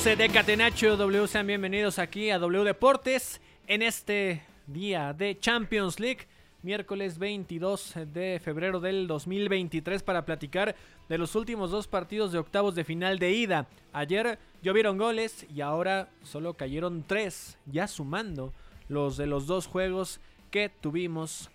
Amigos de Catenacho W, sean bienvenidos aquí a W Deportes en este día de Champions League, miércoles 22 de febrero del 2023 para platicar de los últimos dos partidos de octavos de final de ida. Ayer llovieron goles y ahora solo cayeron tres, ya sumando los de los dos juegos que tuvimos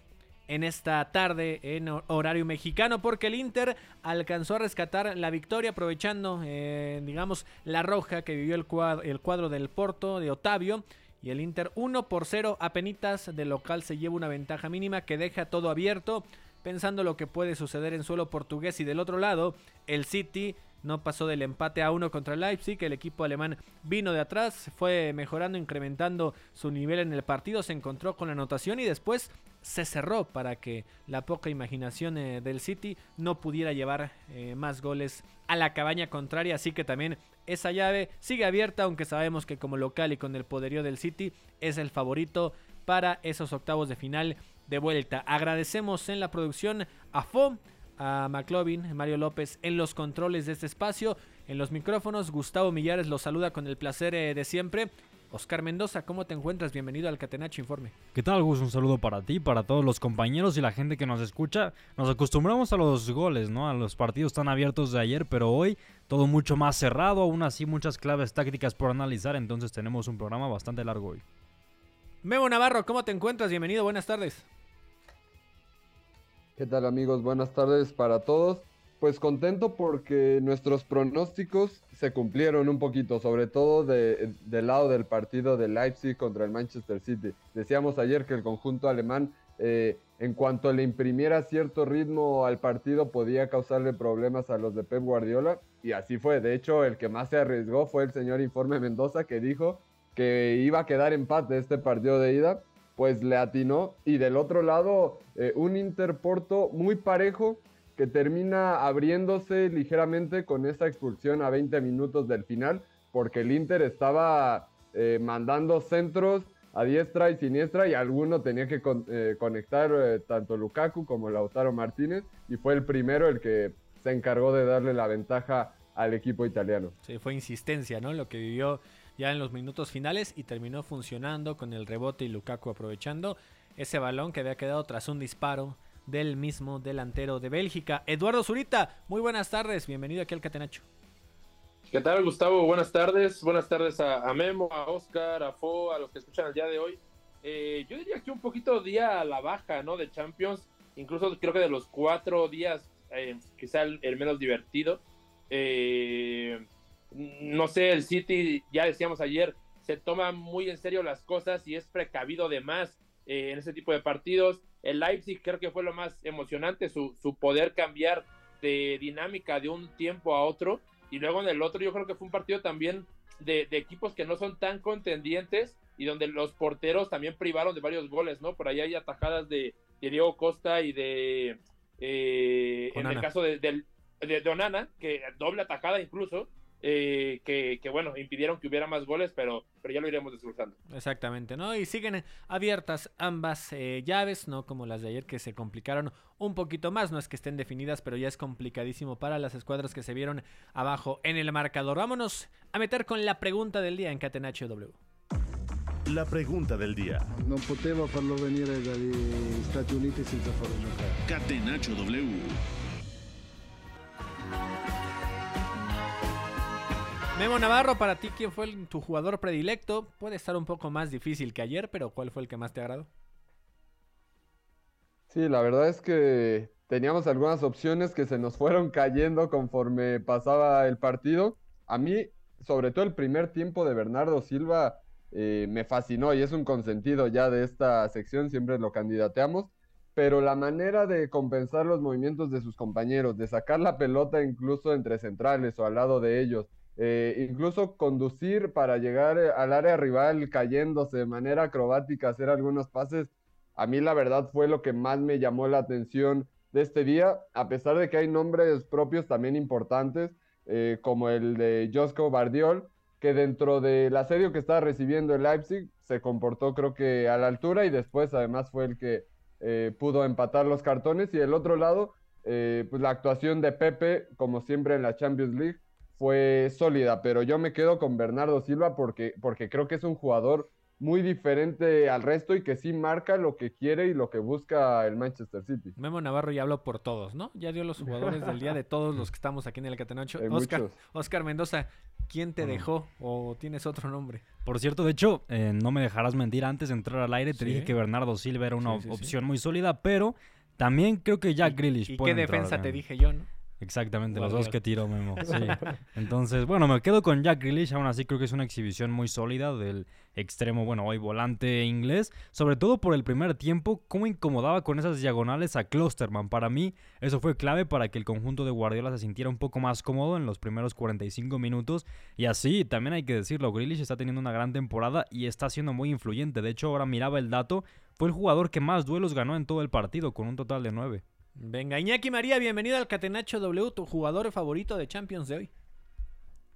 en esta tarde en hor- horario mexicano porque el Inter alcanzó a rescatar la victoria aprovechando eh, digamos la roja que vivió el cuadro, el cuadro del Porto de Otavio y el Inter 1 por 0 a penitas de local se lleva una ventaja mínima que deja todo abierto pensando lo que puede suceder en suelo portugués. Y del otro lado el City no pasó del empate a uno contra Leipzig, el equipo alemán vino de atrás, fue mejorando, incrementando su nivel en el partido, se encontró con la anotación y después se cerró para que la poca imaginación eh, del City no pudiera llevar eh, más goles a la cabaña contraria, así que también esa llave sigue abierta, aunque sabemos que como local y con el poderío del City es el favorito para esos octavos de final de vuelta. Agradecemos en la producción a FO, a McLovin, Mario López en los controles de este espacio, en los micrófonos, Gustavo Millares los saluda con el placer eh, de siempre. Oscar Mendoza, ¿cómo te encuentras? Bienvenido al Catenacho Informe. ¿Qué tal, Gus? Un saludo para ti, para todos los compañeros y la gente que nos escucha. Nos acostumbramos a los goles, ¿no? A los partidos tan abiertos de ayer, pero hoy todo mucho más cerrado, aún así muchas claves tácticas por analizar, entonces tenemos un programa bastante largo hoy. Memo Navarro, ¿cómo te encuentras? Bienvenido, buenas tardes. ¿Qué tal amigos? Buenas tardes para todos. Pues contento porque nuestros pronósticos se cumplieron un poquito, sobre todo de- del lado del partido de Leipzig contra el Manchester City. Decíamos ayer que el conjunto alemán, eh, en cuanto le imprimiera cierto ritmo al partido, podía causarle problemas a los de Pep Guardiola. Y así fue. De hecho, el que más se arriesgó fue el señor Informe Mendoza, que dijo que iba a quedar empate este partido de ida pues le atinó. Y del otro lado, eh, un Interporto muy parejo que termina abriéndose ligeramente con esa expulsión a 20 minutos del final, porque el Inter estaba eh, mandando centros a diestra y siniestra y alguno tenía que eh, conectar eh, tanto Lukaku como Lautaro Martínez y fue el primero el que se encargó de darle la ventaja al equipo italiano. Sí, fue insistencia, ¿no? Lo que vivió ya en los minutos finales y terminó funcionando con el rebote y Lukaku aprovechando ese balón que había quedado tras un disparo del mismo delantero de Bélgica. Eduardo Zurita, muy buenas tardes, bienvenido aquí al Catenacho. ¿Qué tal, Gustavo? Buenas tardes. Buenas tardes a, Memo, a Oscar, a Fo, a los que escuchan el día de hoy. Eh, yo diría que un poquito día a la baja, ¿no? De Champions. Incluso creo que de los cuatro días, eh, quizá el, el menos divertido. Eh, no sé, el City, ya decíamos ayer, se toma muy en serio las cosas y es precavido de más eh, en ese tipo de partidos. El Leipzig creo que fue lo más emocionante, su, su poder cambiar de dinámica de un tiempo a otro. Y luego en el otro yo creo que fue un partido también de, de equipos que no son tan contendientes y donde los porteros también privaron de varios goles, ¿no? Por ahí hay atajadas de, de Diego Costa y de... eh, en el caso de, de, de Onana, que doble atajada incluso, eh, que, que, bueno, impidieron que hubiera más goles, pero, pero ya lo iremos desglosando. Exactamente, ¿no? Y siguen abiertas ambas eh, llaves, ¿no? Como las de ayer que se complicaron un poquito más, no es que estén definidas, pero ya es complicadísimo para las escuadras que se vieron abajo en el marcador. Vámonos a meter con la pregunta del día en Catenaccio W. La pregunta del día. Non poteva farlo venire dagli Stati Uniti senza farlo giocare. Catenaccio W. Memo Navarro, para ti, ¿quién fue tu jugador predilecto? Puede estar un poco más difícil que ayer, pero ¿cuál fue el que más te agradó? Sí, la verdad es que teníamos algunas opciones que se nos fueron cayendo conforme pasaba el partido. A mí, sobre todo el primer tiempo de Bernardo Silva, eh, me fascinó y es un consentido ya de esta sección, siempre lo candidateamos. Pero la manera de compensar los movimientos de sus compañeros, de sacar la pelota incluso entre centrales o al lado de ellos, eh, incluso conducir para llegar eh, al área rival cayéndose de manera acrobática, hacer algunos pases, a mí la verdad fue lo que más me llamó la atención de este día, a pesar de que hay nombres propios también importantes, eh, como el de Josko Bardiol, que dentro del asedio que estaba recibiendo el Leipzig se comportó creo que a la altura y después además fue el que pudo empatar los cartones y del otro lado, pues la actuación de Pepe, como siempre en la Champions League, fue sólida, pero yo me quedo con Bernardo Silva porque, porque creo que es un jugador muy diferente al resto y que sí marca lo que quiere y lo que busca el Manchester City. Memo Navarro ya habló por todos, ¿no? Ya dio los jugadores del día de todos los que estamos aquí en el Catenacho. Hay Oscar, muchos. Oscar Mendoza, ¿quién te dejó o tienes otro nombre? Por cierto, de hecho, eh, no me dejarás mentir, antes de entrar al aire te Sí. dije que Bernardo Silva era una Sí, sí, sí. opción muy sólida, pero también creo que Jack Grealish ¿Y puede qué entrar defensa te dije yo, no? Exactamente, los dos que tiró Memo. Sí. Entonces, bueno, me quedo con Jack Grealish. Aún así, creo que es una exhibición muy sólida del extremo, bueno, hoy volante inglés. Sobre todo por el primer tiempo, cómo incomodaba con esas diagonales a Klosterman. Para mí, eso fue clave para que el conjunto de Guardiola se sintiera un poco más cómodo en los primeros 45 minutos. Y así, también hay que decirlo, Grealish está teniendo una gran temporada y está siendo muy influyente. De hecho, ahora miraba el dato, fue el jugador que más duelos ganó en todo el partido, con un total de 9. Venga, Iñaki María, bienvenido al Catenacho W, tu jugador favorito de Champions de hoy.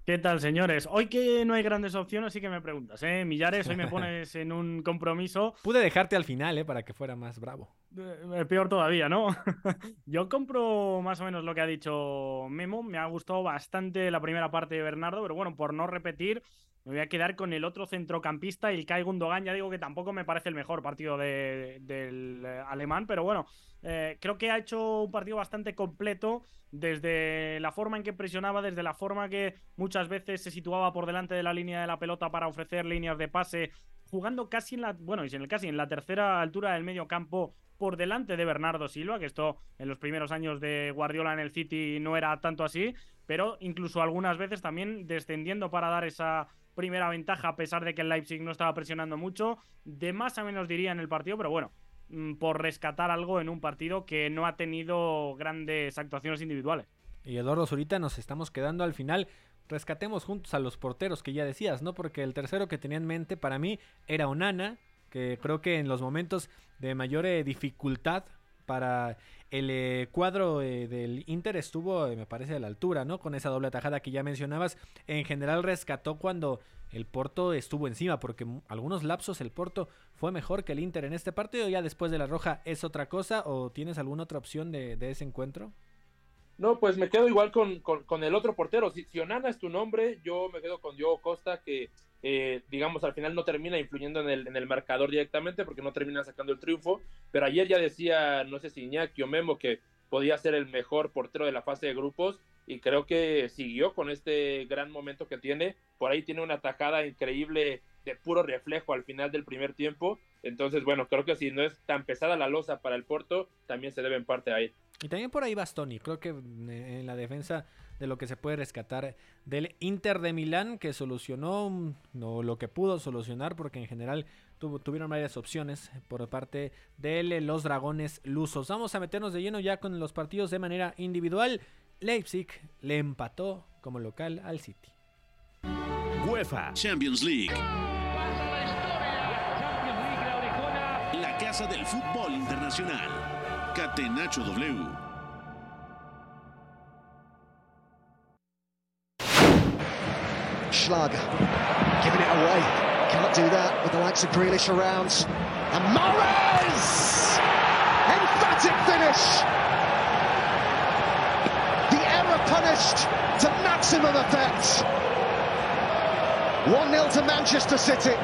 ¿Qué tal, señores? Hoy que no hay grandes opciones, sí que me preguntas, ¿eh? Millares, hoy me pones en un compromiso Pude dejarte al final, ¿eh? Para que fuera más bravo. eh, peor todavía, ¿no? Yo compro más o menos lo que ha dicho Memo. Me ha gustado bastante la primera parte de Bernardo, pero bueno, por no repetir, me voy a quedar con el otro centrocampista, Ilkay Gundogan. Ya digo que tampoco me parece el mejor partido de- del eh, alemán, pero bueno, eh, creo que ha hecho un partido bastante completo desde la forma en que presionaba, desde la forma que muchas veces se situaba por delante de la línea de la pelota para ofrecer líneas de pase, jugando casi en la, bueno, en el casi en la tercera altura del medio campo por delante de Bernardo Silva, que esto en los primeros años de Guardiola en el City no era tanto así, pero incluso algunas veces también descendiendo para dar esa primera ventaja a pesar de que el Leipzig no estaba presionando mucho, de más a menos diría en el partido, pero bueno, mm, por rescatar algo en un partido que no ha tenido grandes actuaciones individuales. Y Eduardo Zurita, nos estamos quedando al final. Rescatemos juntos a los porteros que ya decías, ¿no? Porque el tercero que tenía en mente para mí era Onana, que creo que en los momentos de mayor eh, dificultad para el eh, cuadro eh, del Inter estuvo, eh, me parece, a la altura, ¿no? Con esa doble tajada que ya mencionabas. En general rescató cuando el Porto estuvo encima, porque algunos lapsos el Porto fue mejor que el Inter en este partido. Ya después de la roja es otra cosa, o tienes alguna otra opción de, de ese encuentro? No, pues me quedo igual con, con, con el otro portero. Si, si Onana es tu nombre, yo me quedo con Diogo Costa, que eh, digamos al final no termina influyendo en el, en el marcador directamente porque no termina sacando el triunfo. Pero ayer ya decía, no sé si Iñaki o Memo, que podía ser el mejor portero de la fase de grupos y creo que siguió con este gran momento que tiene. Por ahí tiene una tajada increíble de puro reflejo al final del primer tiempo. Entonces, bueno, creo que si no es tan pesada la losa para el Porto, también se debe en parte a él. Y también por ahí Bastoni, creo que en la defensa de lo que se puede rescatar del Inter de Milán, que solucionó mm, no, lo que pudo solucionar, porque en general tuvieron varias opciones por parte de eh, los dragones lusos. Vamos a meternos de lleno ya con los partidos de manera individual. Leipzig le empató como local al City. UEFA Champions League. La casa del fútbol internacional. Catenacho W. Schlager. Giving it away. Can't do that with the likes of Grealish around. And Morris! Emphatic finish! The error punished to maximum effect. 1-0 to Manchester City.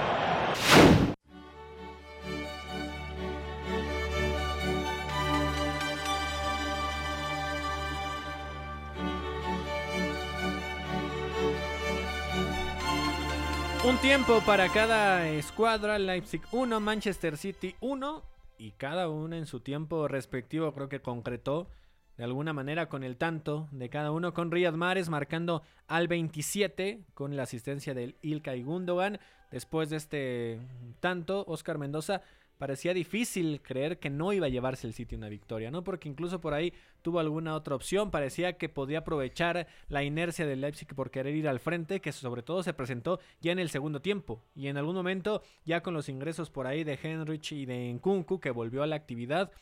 Tiempo para cada escuadra, Leipzig 1, Manchester City 1 y cada uno en su tiempo respectivo creo que concretó de alguna manera con el tanto de cada uno, con Riyad Mahrez marcando al 27 con la asistencia del Ilkay Gundogan. Después de este tanto, Oscar Mendoza parecía difícil creer que no iba a llevarse el City una victoria, ¿no? Porque incluso por ahí tuvo alguna otra opción, parecía que podía aprovechar la inercia del Leipzig por querer ir al frente, que sobre todo se presentó ya en el segundo tiempo y en algún momento ya con los ingresos por ahí de Henrich y de Nkunku que volvió a la actividad,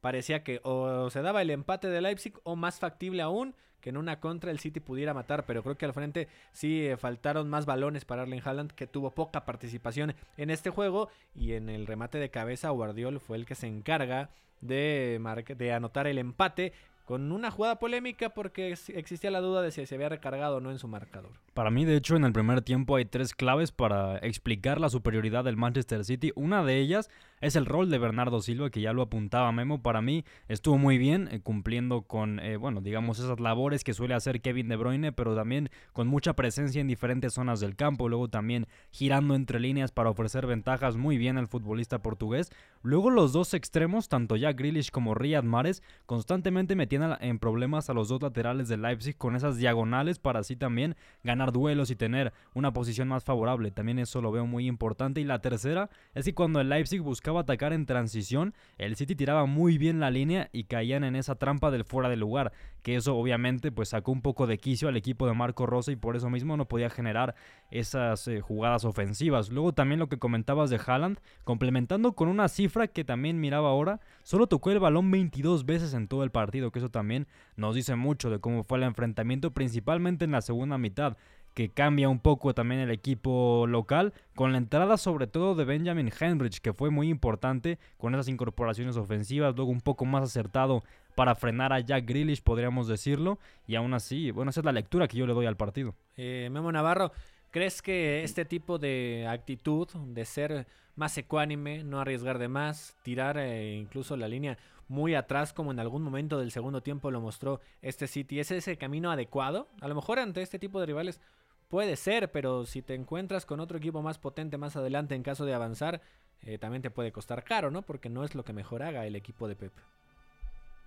parecía que o se daba el empate de Leipzig o más factible aún que en una contra el City pudiera matar, pero creo que al frente sí eh, faltaron más balones para Arlen Haaland, que tuvo poca participación en este juego, y en el remate de cabeza Guardiol fue el que se encarga de, de anotar el empate, con una jugada polémica porque existía la duda de si se había recargado o no en su marcador. Para mí, de hecho, en el primer tiempo hay tres claves para explicar la superioridad del Manchester City. Una de ellas es el rol de Bernardo Silva, que ya lo apuntaba Memo. Para mí estuvo muy bien eh, cumpliendo con, eh, bueno, digamos, esas labores que suele hacer Kevin De Bruyne, pero también con mucha presencia en diferentes zonas del campo. Luego también girando entre líneas para ofrecer ventajas muy bien al futbolista portugués. Luego los dos extremos, tanto Jack Grealish como Riyad Mahrez, constantemente metían en problemas a los dos laterales de Leipzig con esas diagonales para así también ganar duelos y tener una posición más favorable. También eso lo veo muy importante. Y la tercera es que cuando el Leipzig buscaba atacar en transición, el City tiraba muy bien la línea y caían en esa trampa del fuera de lugar. Que eso obviamente pues sacó un poco de quicio al equipo de Marco Rosa y por eso mismo no podía generar esas eh, jugadas ofensivas. Luego también lo que comentabas de Haaland, complementando con una cifra que también miraba ahora, solo tocó el balón 22 veces en todo el partido, que eso también nos dice mucho de cómo fue el enfrentamiento, principalmente en la segunda mitad que cambia un poco también el equipo local, con la entrada sobre todo de Benjamin Henrich, que fue muy importante con esas incorporaciones ofensivas, luego un poco más acertado para frenar a Jack Grealish, podríamos decirlo, y aún así, bueno, esa es la lectura que yo le doy al partido. Eh, Memo Navarro, ¿crees que este tipo de actitud, de ser más ecuánime, no arriesgar de más, tirar eh, incluso la línea muy atrás, como en algún momento del segundo tiempo lo mostró este City. ¿Es ese camino adecuado? A lo mejor ante este tipo de rivales puede ser, pero si te encuentras con otro equipo más potente más adelante en caso de avanzar, eh, también te puede costar caro, ¿no? Porque no es lo que mejor haga el equipo de Pep.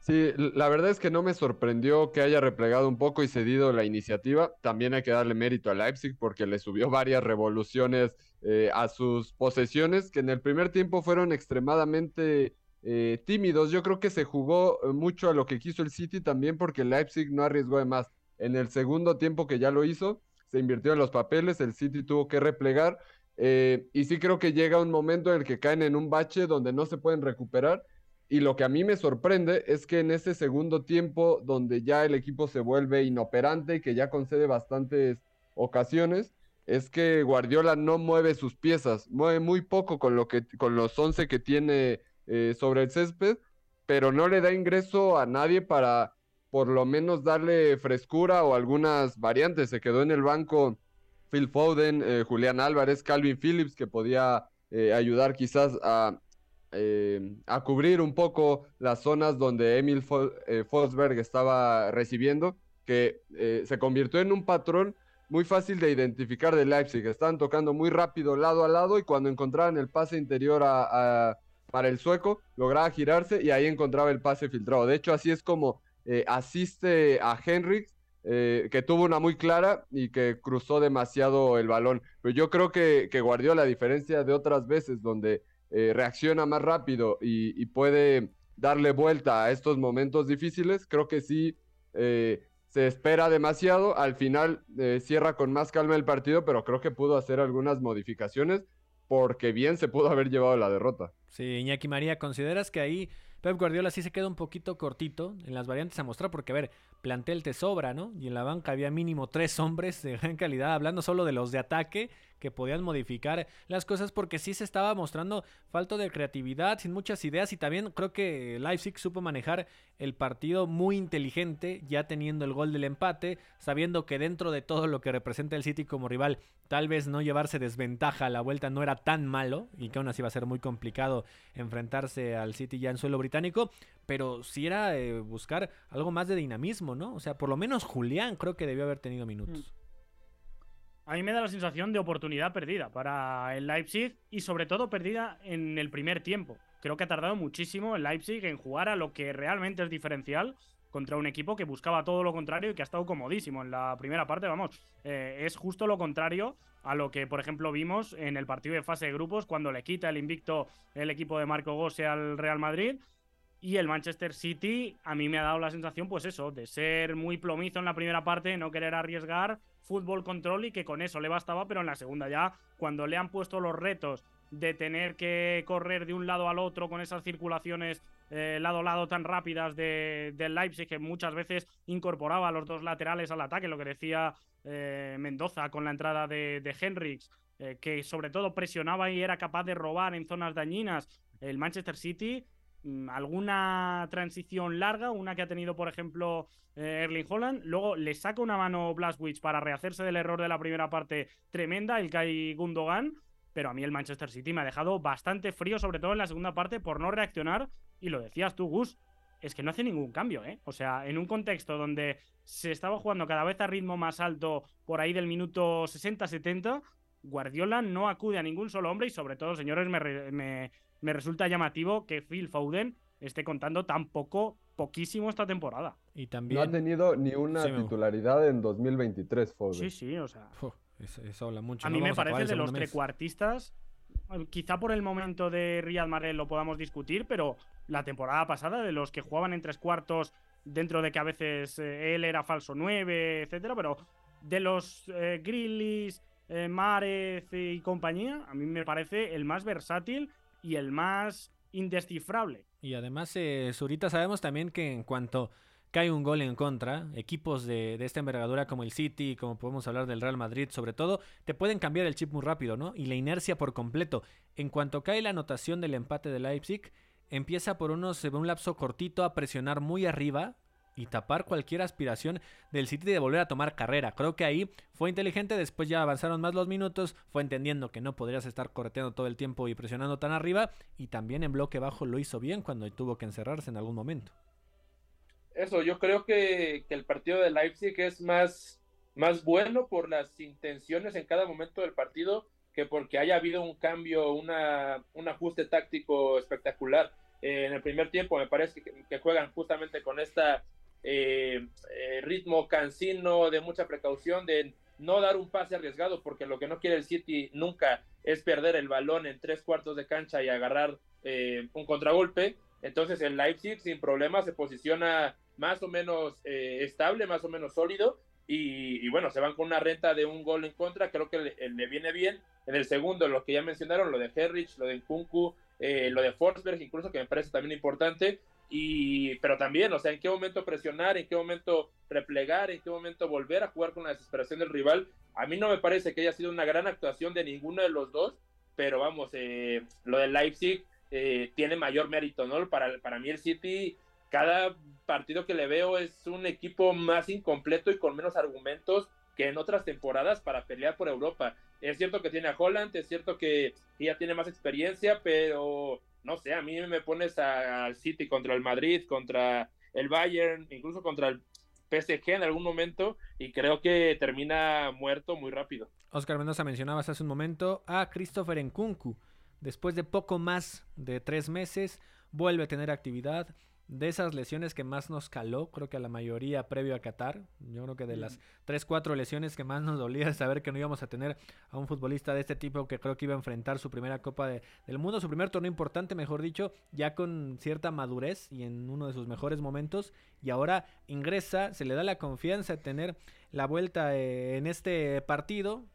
Sí, la verdad es que no me sorprendió que haya replegado un poco y cedido la iniciativa. También hay que darle mérito a Leipzig porque le subió varias revoluciones eh, a sus posesiones que en el primer tiempo fueron extremadamente eh, tímidos. Yo creo que se jugó mucho a lo que quiso el City también porque Leipzig no arriesgó de más. En el segundo tiempo que ya lo hizo, se invirtió en los papeles, el City tuvo que replegar eh, y sí creo que llega un momento en el que caen en un bache donde no se pueden recuperar. Y lo que a mí me sorprende es que en ese segundo tiempo, donde ya el equipo se vuelve inoperante y que ya concede bastantes ocasiones, es que Guardiola no mueve sus piezas, mueve muy poco con, lo que, con los 11 que tiene eh, sobre el césped, pero no le da ingreso a nadie para por lo menos darle frescura o algunas variantes. Se quedó en el banco Phil Foden, eh, Julián Álvarez, Calvin Phillips, que podía eh, ayudar quizás a, a cubrir un poco las zonas donde Emil Fosberg estaba recibiendo, que se convirtió en un patrón muy fácil de identificar de Leipzig. Estaban tocando muy rápido lado a lado y cuando encontraban el pase interior a para el sueco, lograba girarse y ahí encontraba el pase filtrado. De hecho, así es como eh, asiste a Henrix, eh, que tuvo una muy clara y que cruzó demasiado el balón. Pero yo creo que, que Guardiola, a diferencia de otras veces donde eh, reacciona más rápido y, puede darle vuelta a estos momentos difíciles, creo que sí se espera demasiado. Al final cierra con más calma el partido, pero creo que pudo hacer algunas modificaciones porque bien se pudo haber llevado la derrota. Sí, Iñaki María, ¿consideras que ahí Pep Guardiola sí se queda un poquito cortito en las variantes a mostrar? Porque, a ver, plantel te sobra, ¿no? Y en la banca había mínimo tres hombres de gran calidad, hablando solo de los de ataque, que podían modificar las cosas porque sí se estaba mostrando falta de creatividad, sin muchas ideas y también creo que Leipzig supo manejar el partido muy inteligente, ya teniendo el gol del empate, sabiendo que dentro de todo lo que representa el City como rival, tal vez no llevarse desventaja a la vuelta no era tan malo y que aún así va a ser muy complicado enfrentarse al City ya en suelo británico, pero sí era eh, buscar algo más de dinamismo, ¿no? O sea, por lo menos Julián creo que debió haber tenido minutos. Mm. A mí me da la sensación de oportunidad perdida para el Leipzig y sobre todo perdida en el primer tiempo. Creo que ha tardado muchísimo el Leipzig en jugar a lo que realmente es diferencial contra un equipo que buscaba todo lo contrario y que ha estado comodísimo en la primera parte. Vamos, eh, es justo lo contrario a lo que, por ejemplo, vimos en el partido de fase de grupos cuando le quita el invicto el equipo de Marco Gose al Real Madrid. Y el Manchester City a mí me ha dado la sensación, pues eso, de ser muy plomizo en la primera parte, no querer arriesgar, fútbol control y que con eso le bastaba, pero en la segunda ya, cuando le han puesto los retos de tener que correr de un lado al otro con esas circulaciones eh, lado a lado tan rápidas de, del Leipzig que muchas veces incorporaba a los dos laterales al ataque, lo que decía eh, Mendoza con la entrada de, de Henriks, eh, que sobre todo presionaba y era capaz de robar en zonas dañinas el Manchester City alguna transición larga, una que ha tenido, por ejemplo, eh, Erling Holland. Luego le saca una mano Blastwich para rehacerse del error de la primera parte tremenda, el Kai Gundogan. Pero a mí el Manchester City me ha dejado bastante frío, sobre todo en la segunda parte, por no reaccionar. Y lo decías tú, Gus, es que no hace ningún cambio, ¿eh? O sea, en un contexto donde se estaba jugando cada vez a ritmo más alto, por ahí del minuto 60-70, Guardiola no acude a ningún solo hombre y sobre todo, señores, me resulta llamativo que Phil Foden esté contando tan poco, poquísimo esta temporada. Y también... No ha tenido ni una titularidad en 2023, Foden. Sí, sí, o sea... eso, habla mucho. A mí me parece de los trecuartistas, quizá por el momento de Riyad Mahrez lo podamos discutir, pero la temporada pasada, de los que jugaban en tres cuartos, dentro de que a veces eh, él era falso 9, etcétera, pero de los eh, Grillis, eh, Márez y compañía, a mí me parece el más versátil y el más indescifrable. Y además, eh, Zurita, sabemos también que en cuanto cae un gol en contra, equipos de, de, esta envergadura como el City, como podemos hablar del Real Madrid sobre todo, te pueden cambiar el chip muy rápido, ¿no? Y la inercia por completo. En cuanto cae la anotación del empate de Leipzig, empieza por unos, un lapso cortito a presionar muy arriba, y tapar cualquier aspiración del City de volver a tomar carrera. Creo que ahí fue inteligente, después ya avanzaron más los minutos, fue entendiendo que no podrías estar correteando todo el tiempo y presionando tan arriba y también en bloque bajo lo hizo bien cuando tuvo que encerrarse en algún momento. Eso, yo creo que, el partido de Leipzig es más, más bueno por las intenciones en cada momento del partido que porque haya habido un cambio, una, un ajuste táctico espectacular. Eh, en el primer tiempo me parece que juegan justamente con esta eh, eh, ritmo cansino, de mucha precaución, de no dar un pase arriesgado, porque lo que no quiere el City nunca es perder el balón en tres cuartos de cancha y agarrar eh, un contragolpe. Entonces el Leipzig sin problema se posiciona más o menos estable, más o menos sólido. Y, bueno, se van con una renta de un gol en contra, creo que le, viene bien. En el segundo, lo que ya mencionaron, lo de Herrich, lo de Nkunku, lo de Forsberg, incluso que me parece también importante. Y, pero también, o sea, en qué momento presionar, en qué momento replegar, en qué momento volver a jugar con la desesperación del rival. A mí no me parece que haya sido una gran actuación de ninguno de los dos, pero vamos, eh, lo del Leipzig eh, tiene mayor mérito, ¿no? Para, para mí el City, cada partido que le veo es un equipo más incompleto y con menos argumentos que en otras temporadas para pelear por Europa. Es cierto que tiene a Holland, es cierto que ya tiene más experiencia, pero no sé, a mí me pones al City contra el Madrid, contra el Bayern, incluso contra el PSG en algún momento y creo que termina muerto muy rápido. Oscar Mendoza mencionabas hace un momento a Christopher Nkunku. Después de poco más de tres meses, vuelve a tener actividad de esas lesiones que más nos caló, creo que a la mayoría previo a Qatar. Yo creo que de las 3, 4 lesiones que más nos dolía saber que no íbamos a tener a un futbolista de este tipo que creo que iba a enfrentar su primera Copa del Mundo, su primer torneo importante, mejor dicho, ya con cierta madurez y en uno de sus mejores momentos. Y ahora ingresa, se le da la confianza de tener la vuelta eh, en este partido.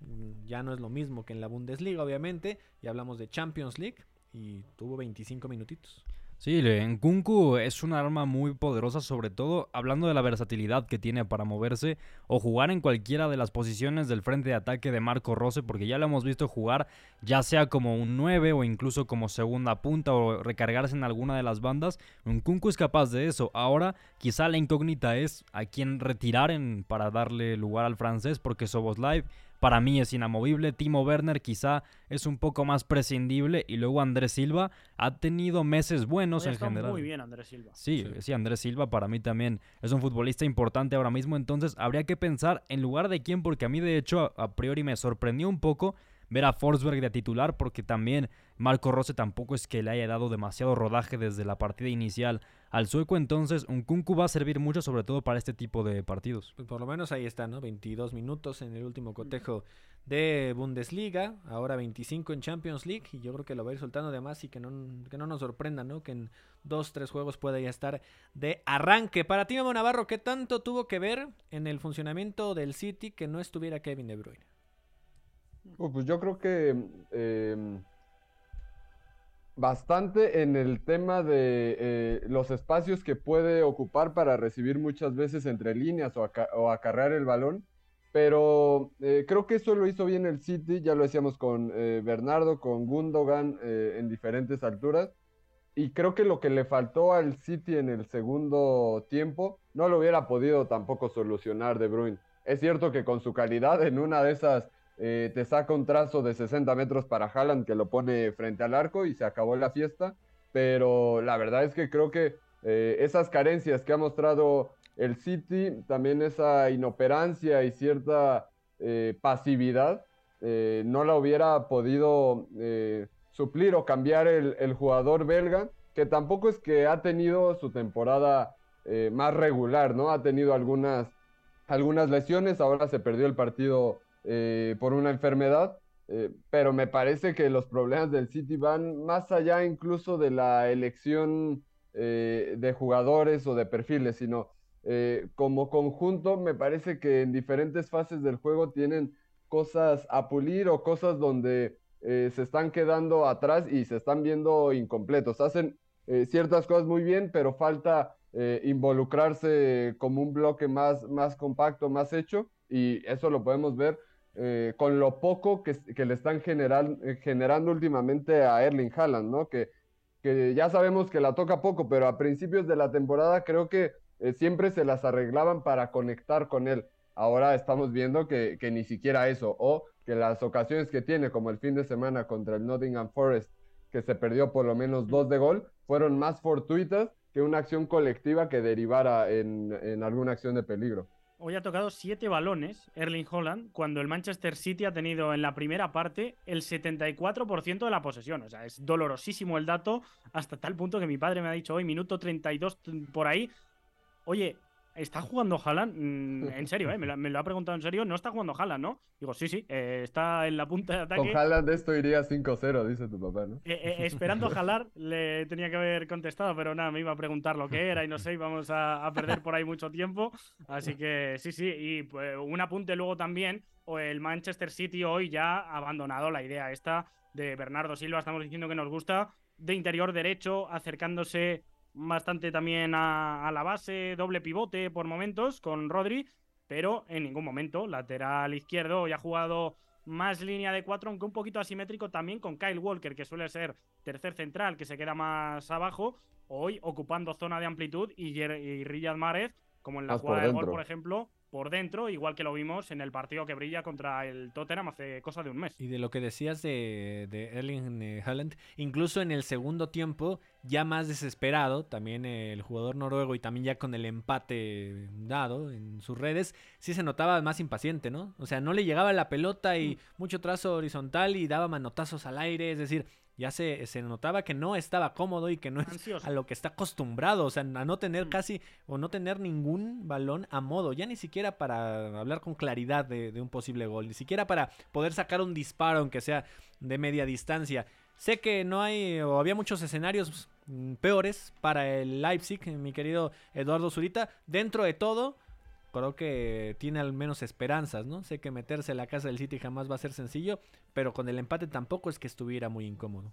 Ya no es lo mismo que en la Bundesliga, obviamente. Y hablamos de Champions League y tuvo 25 minutitos. Sí, Nkunku es un arma muy poderosa, sobre todo hablando de la versatilidad que tiene para moverse o jugar en cualquiera de las posiciones del frente de ataque de Marco Rose, porque ya lo hemos visto jugar ya sea como un 9 o incluso como segunda punta o recargarse en alguna de las bandas. Nkunku es capaz de eso. Ahora quizá la incógnita es a quién retirar en, para darle lugar al francés, porque Soboslai para mí es inamovible. Timo Werner quizá es un poco más prescindible. Y luego Andrés Silva ha tenido meses buenos en general. Muy bien, Andrés Silva. Sí, sí, Andrés Silva para mí también es un futbolista importante ahora mismo. Entonces habría que pensar en lugar de quién, porque a mí de hecho a priori me sorprendió un poco ver a Forsberg de titular, porque también Marco Rose tampoco es que le haya dado demasiado rodaje desde la partida inicial al sueco, entonces un Kunku va a servir mucho sobre todo para este tipo de partidos. Pues por lo menos ahí está, ¿no? 22 minutos en el último cotejo de Bundesliga, ahora 25 en Champions League y yo creo que lo va a ir soltando de más y que no, que no nos sorprenda, ¿no? Que en dos, tres juegos pueda ya estar de arranque. Para ti, Memo Navarro, ¿qué tanto tuvo que ver en el funcionamiento del City que no estuviera Kevin De Bruyne? Oh, pues yo creo que em, bastante en el tema de eh, los espacios que puede ocupar para recibir muchas veces entre líneas o, o acarrear el balón. Pero eh, creo que eso lo hizo bien el City, ya lo decíamos con eh, Bernardo, con Gundogan en diferentes alturas. Y creo que lo que le faltó al City en el segundo tiempo no lo hubiera podido tampoco solucionar De Bruyne. Es cierto que con su calidad en una de esas eh, te saca un trazo de 60 metros para Haaland que lo pone frente al arco y se acabó la fiesta. Pero la verdad es que creo que eh, esas carencias que ha mostrado el City, también esa inoperancia y cierta eh, pasividad, no la hubiera podido suplir o cambiar el, el, jugador belga, que tampoco es que ha tenido su temporada más regular, ¿no? Ha tenido algunas, algunas lesiones, ahora se perdió el partido eh, por una enfermedad, eh, pero me parece que los problemas del City van más allá incluso de la elección eh, de jugadores o de perfiles, sino como conjunto me parece que en diferentes fases del juego tienen cosas a pulir o cosas donde se están quedando atrás y se están viendo incompletos. Hacen ciertas cosas muy bien, pero falta involucrarse como un bloque más, más compacto, más hecho, y eso lo podemos ver eh, con lo poco que, le están eh, generando últimamente a Erling Haaland, ¿no? Que, ya sabemos que la toca poco, pero a principios de la temporada creo que eh, siempre se las arreglaban para conectar con él. Ahora estamos viendo que, ni siquiera eso, o que las ocasiones que tiene, como el fin de semana contra el Nottingham Forest, que se perdió por lo menos dos de gol, fueron más fortuitas que una acción colectiva que derivara en alguna acción de peligro hoy ha tocado siete balones Erling Holland, cuando el Manchester City ha tenido en la primera parte el 74% de la posesión. O sea, es dolorosísimo el dato, hasta tal punto que mi padre me ha dicho hoy, minuto 32 por ahí. Oye, ¿Está jugando Haaland? Mm, en serio, ¿eh? me, lo, ha preguntado en serio. No está jugando Haaland, ¿no? Digo, sí, sí, eh, está en la punta de ataque. Con Haaland esto iría 5-0, dice tu papá, ¿no? Eh, eh, esperando a Haaland le tenía que haber contestado, pero nada, me iba a preguntar lo que era y no sé, íbamos a, a perder por ahí mucho tiempo. Así que sí, sí, y pues, un apunte luego también, o el Manchester City hoy ya ha abandonado la idea esta de Bernardo Silva, estamos diciendo que nos gusta, de interior derecho, acercándose bastante también a, la base, doble pivote por momentos con Rodri, pero en ningún momento lateral izquierdo. Y ha jugado más línea de cuatro, aunque un poquito asimétrico también con Kyle Walker, que suele ser tercer central, que se queda más abajo, hoy ocupando zona de amplitud, y, y Riyad Márez, como en la jugada de gol, por ejemplo, por dentro, igual que lo vimos en el partido que brilla contra el Tottenham hace cosa de un mes. Y de lo que decías de, de Erling Haaland, incluso en el segundo tiempo, ya más desesperado, también el jugador noruego y también ya con el empate dado en sus redes, sí se notaba más impaciente, ¿no? O sea, no le llegaba la pelota y mm. mucho trazo horizontal y daba manotazos al aire, es decir, ya se, se, notaba que no estaba cómodo y que no es a lo que está acostumbrado, o sea, a no tener mm. casi o no tener ningún balón a modo, ya ni siquiera para hablar con claridad de, de, un posible gol, ni siquiera para poder sacar un disparo, aunque sea de media distancia. Sé que no hay o había muchos escenarios mm, peores para el Leipzig, mi querido Eduardo Zurita, dentro de todo creo que tiene al menos esperanzas, ¿no? Sé que meterse en la casa del City jamás va a ser sencillo, pero con el empate tampoco es que estuviera muy incómodo.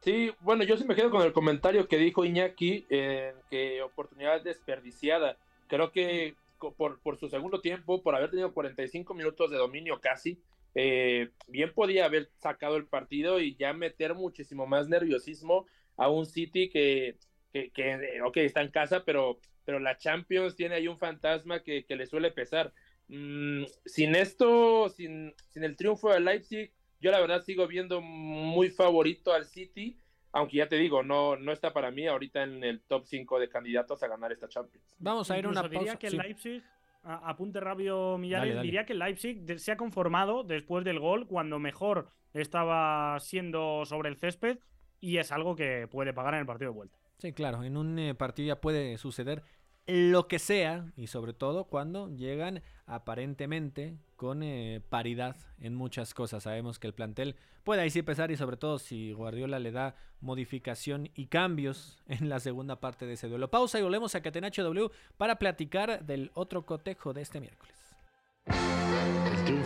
Sí, bueno, yo sí me quedo con el comentario que dijo Iñaki, eh, que oportunidad desperdiciada. Creo que por, su segundo tiempo, por haber tenido 45 minutos de dominio casi, eh, bien podía haber sacado el partido y ya meter muchísimo más nerviosismo a un City que, que, que ok, está en casa, pero, pero la Champions tiene ahí un fantasma que, que le suele pesar. Mm, sin esto, sin, sin el triunfo de Leipzig, yo la verdad sigo viendo muy favorito al City, aunque ya te digo, no, no está para mí ahorita en el top 5 de candidatos a ganar esta Champions. Vamos a ir a una pausa. diría que el Leipzig, apunte rápido Millares, diría que el Leipzig se ha conformado después del gol cuando mejor estaba siendo sobre el césped y es algo que puede pagar en el partido de vuelta. Sí, claro, en un eh, partido ya puede suceder lo que sea y sobre todo cuando llegan aparentemente con eh, paridad en muchas cosas. Sabemos que el plantel puede ahí sí pesar y sobre todo si Guardiola le da modificación y cambios en la segunda parte de ese duelo. Pausa y volvemos a Catenacho W para platicar del otro cotejo de este miércoles.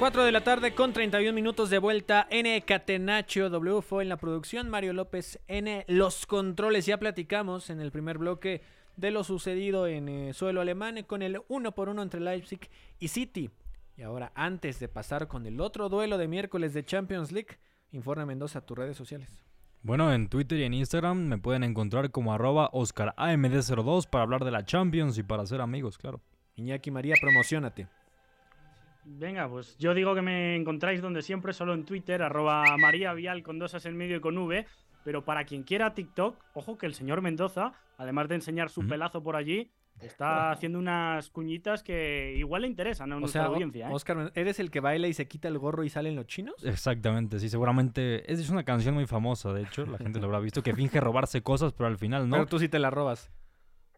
De la tarde con 31 minutos de vuelta. N Catenacho W fue en la producción. Mario López N los controles. Ya platicamos en el primer bloque de lo sucedido en eh, suelo alemán con el uno por uno entre Leipzig y City. Y ahora, antes de pasar con el otro duelo de miércoles de Champions League, informa Mendoza a tus redes sociales. Bueno, en Twitter y en Instagram me pueden encontrar como arroba OscarAMD02 para hablar de la Champions y para ser amigos, claro. Iñaki María, promocionate. Venga, pues yo digo que me encontráis donde siempre, solo en Twitter, arroba María Vial con dos as en medio y con V. Pero para quien quiera TikTok, ojo que el señor Mendoza, además de enseñar su pelazo por allí, está haciendo unas cuñitas que igual le interesan a nuestra audiencia. ¿eh? Oscar, ¿eres el que baila y se quita el gorro y salen los chinos? Exactamente, sí, seguramente. Es una canción muy famosa, de hecho, la gente lo habrá visto, que finge robarse cosas, pero al final no. Pero tú sí te la robas.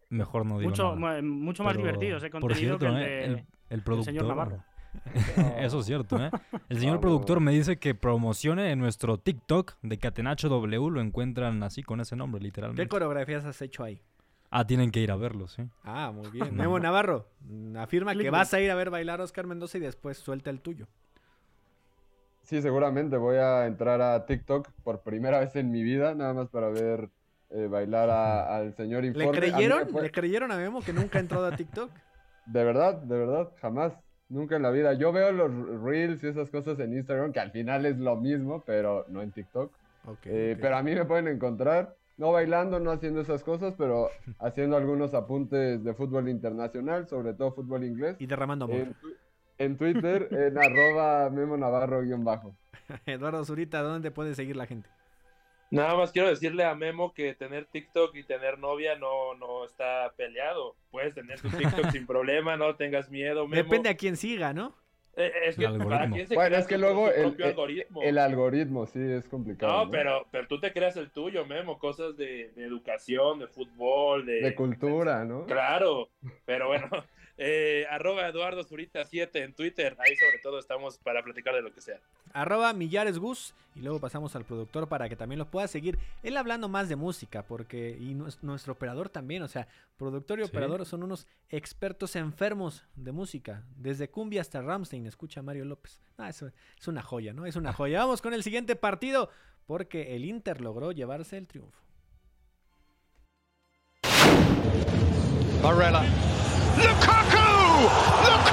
Mejor no digo Mucho, nada. mucho más divertido ese contenido que el, ¿eh? el, productor, señor Navarro. Eso es cierto, ¿eh? El señor productor me dice que promocione en nuestro TikTok de Catenacho W, lo encuentran así con ese nombre, literalmente. ¿Qué coreografías has hecho ahí? Ah, tienen que ir a verlo, sí. Ah, muy bien. Memo Navarro, afirma que vas a ir a ver bailar a Oscar Mendoza y después suelta el tuyo. Sí, seguramente voy a entrar a TikTok por primera vez en mi vida, nada más para ver eh, bailar al señor Informe. ¿Le creyeron? ¿Le creyeron a Memo que nunca ha entrado a TikTok? De verdad, de verdad, jamás. Nunca en la vida. Yo veo los reels y esas cosas en Instagram, que al final es lo mismo, pero no en TikTok. Eh, pero a mí me pueden encontrar, no bailando, no haciendo esas cosas, pero haciendo algunos apuntes de fútbol internacional, sobre todo fútbol inglés. Y derramando amor. En, Twitter, en arroba Memo Navarro-bajo. Eduardo Zurita, ¿dónde puede seguir la gente? Nada más quiero decirle a Memo que tener TikTok y tener novia no, no está peleado. Puedes tener tu TikTok sin problema, no tengas miedo. Memo. Depende a quién siga, ¿no? Eh, es que, para quién se bueno, es que luego el, algoritmo. el, algoritmo sí es complicado. No, Pero, pero tú te creas el tuyo, Memo, cosas de, de educación, de fútbol, de, de cultura, ¿no? Claro, pero bueno, eh, arroba Eduardo Zurita 7 en Twitter. Ahí sobre todo estamos para platicar de lo que sea. Arroba Millares Gus. Y luego pasamos al productor para que también lo pueda seguir. Él hablando más de música, porque. Y nuestro operador también. O sea, productor y operador son unos expertos enfermos de música. Desde Cumbia hasta Ramstein. Escucha Mario López. Ah, eso es una joya, ¿no? Es una joya. Vamos con el siguiente partido. Porque el Inter logró llevarse el triunfo. Barella. Lukaku! Lukaku!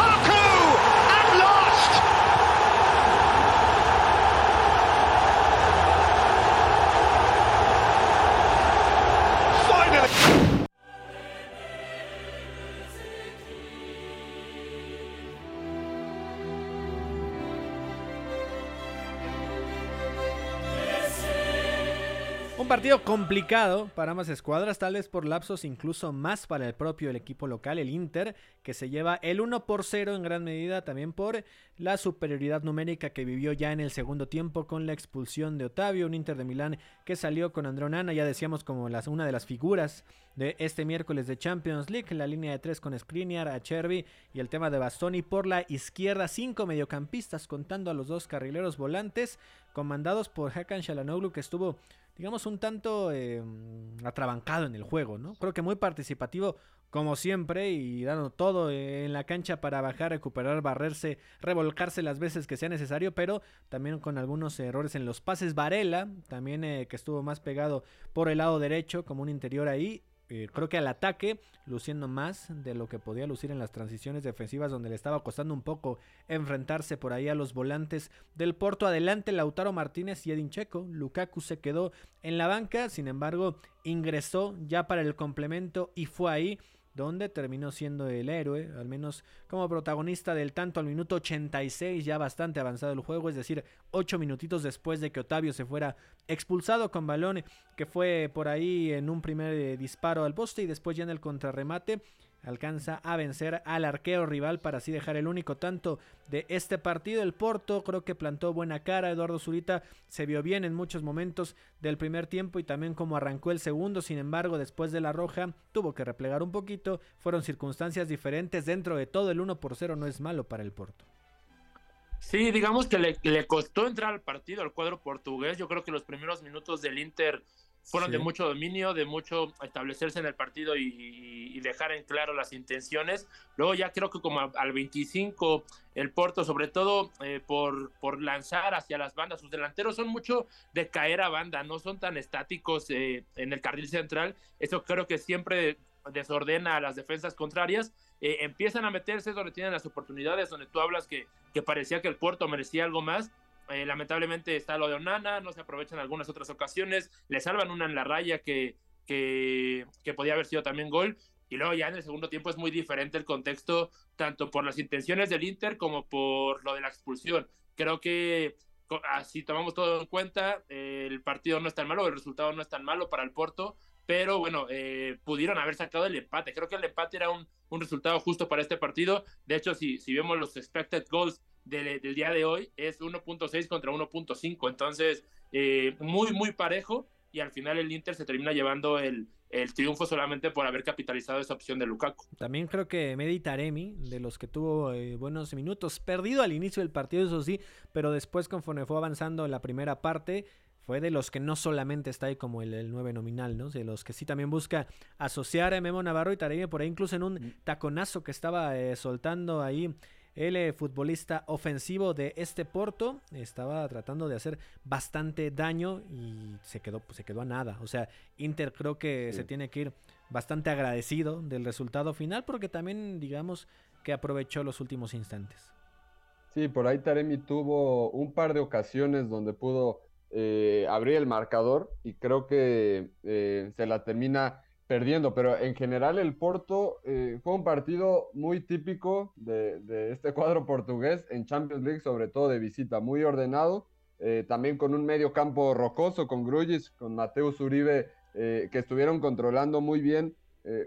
Partido complicado para ambas escuadras, tal vez por lapsos incluso más para el propio el equipo local, el Inter, que se lleva el 1 por 0 en gran medida también por la superioridad numérica que vivió ya en el segundo tiempo con la expulsión de Otavio, un Inter de Milán que salió con Andronana, ya decíamos como una de las figuras de este miércoles de Champions League, la línea de tres con Skriniar, Acerbi y el tema de Bastoni por la izquierda, cinco mediocampistas contando a los dos carrileros volantes comandados por Hakan Shalanoglu que estuvo digamos, un tanto eh, atrabancado en el juego, ¿no? Creo que muy participativo, como siempre, y dando todo en la cancha para bajar, recuperar, barrerse, revolcarse las veces que sea necesario, pero también con algunos errores en los pases. Varela, también eh, que estuvo más pegado por el lado derecho, como un interior ahí, eh, creo que al ataque, luciendo más de lo que podía lucir en las transiciones defensivas, donde le estaba costando un poco enfrentarse por ahí a los volantes del Porto. Adelante Lautaro Martínez y Edin Checo. Lukaku se quedó en la banca, sin embargo, ingresó ya para el complemento y fue ahí donde terminó siendo el héroe, al menos como protagonista del tanto al minuto 86, ya bastante avanzado el juego, es decir, 8 minutitos después de que Otavio se fuera expulsado con balón que fue por ahí en un primer eh, disparo al poste y después ya en el contrarremate alcanza a vencer al arquero rival para así dejar el único tanto de este partido. El Porto creo que plantó buena cara. Eduardo Zurita se vio bien en muchos momentos del primer tiempo y también como arrancó el segundo. Sin embargo, después de la roja tuvo que replegar un poquito. Fueron circunstancias diferentes. Dentro de todo, el 1 por 0 no es malo para el Porto. Sí, digamos que le, le costó entrar al partido al cuadro portugués. Yo creo que los primeros minutos del Inter fueron de mucho dominio, de mucho establecerse en el partido y, dejar en claro las intenciones. Luego ya creo que como al 25 el Porto, sobre todo eh, por, por lanzar hacia las bandas, sus delanteros son mucho de caer a banda, no son tan estáticos eh, en el carril central. Eso creo que siempre desordena a las defensas contrarias. Eh, empiezan a meterse donde tienen las oportunidades, donde tú hablas que, que parecía que el Porto merecía algo más eh, lamentablemente está lo de Onana, no se aprovechan algunas otras ocasiones, le salvan una en la raya que, que, podía haber sido también gol. Y luego ya en el segundo tiempo es muy diferente el contexto, tanto por las intenciones del Inter como por lo de la expulsión. Creo que así tomamos todo en cuenta, el partido no es tan malo, el resultado no es tan malo para el Porto, pero bueno, eh, pudieron haber sacado el empate. Creo que el empate era un, un resultado justo para este partido. De hecho, si, si vemos los expected goals del, día de hoy es 1.6 contra 1.5. Entonces, eh, muy, muy parejo. Y al final el Inter se termina llevando el, el triunfo solamente por haber capitalizado esa opción de Lukaku. También creo que Medi Taremi, de los que tuvo eh, buenos minutos, perdido al inicio del partido, eso sí, pero después conforme fue avanzando en la primera parte, fue de los que no solamente está ahí como el, el 9 nominal, ¿no? De los que sí también busca asociar a Memo Navarro y Taremi por ahí, incluso en un mm. taconazo que estaba eh, soltando ahí el eh, futbolista ofensivo de este Porto estaba tratando de hacer bastante daño y se quedó, se quedó a nada. O sea, Inter creo que se tiene que ir bastante agradecido del resultado final porque también digamos que aprovechó los últimos instantes. Sí, por ahí Taremi tuvo un par de ocasiones donde pudo eh, abrir el marcador y creo que eh, se la termina perdiendo, pero en general el Porto eh, fue un partido muy típico de, este cuadro portugués en Champions League, sobre todo de visita, muy ordenado, eh, también con un medio campo rocoso, con Grullis, con Mateus Uribe, eh, que estuvieron controlando muy bien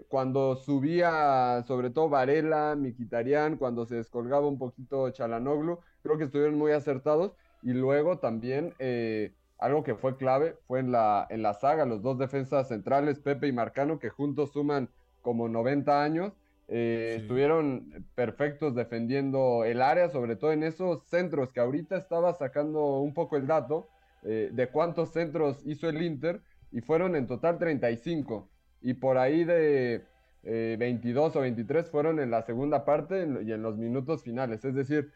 cuando subía, sobre todo Varela, Miquitarián, cuando se descolgaba un poquito Chalanoglu, creo que estuvieron muy acertados, y luego también algo que fue clave fue en la, en la saga, los dos defensas centrales, Pepe y Marcano, que juntos suman como 90 años, eh, estuvieron perfectos defendiendo el área, sobre todo en esos centros que ahorita estaba sacando un poco el dato eh, de cuántos centros hizo el Inter y fueron en total 35 y por ahí de 22 eh, o 23 fueron en la segunda parte y en los minutos finales, es decir,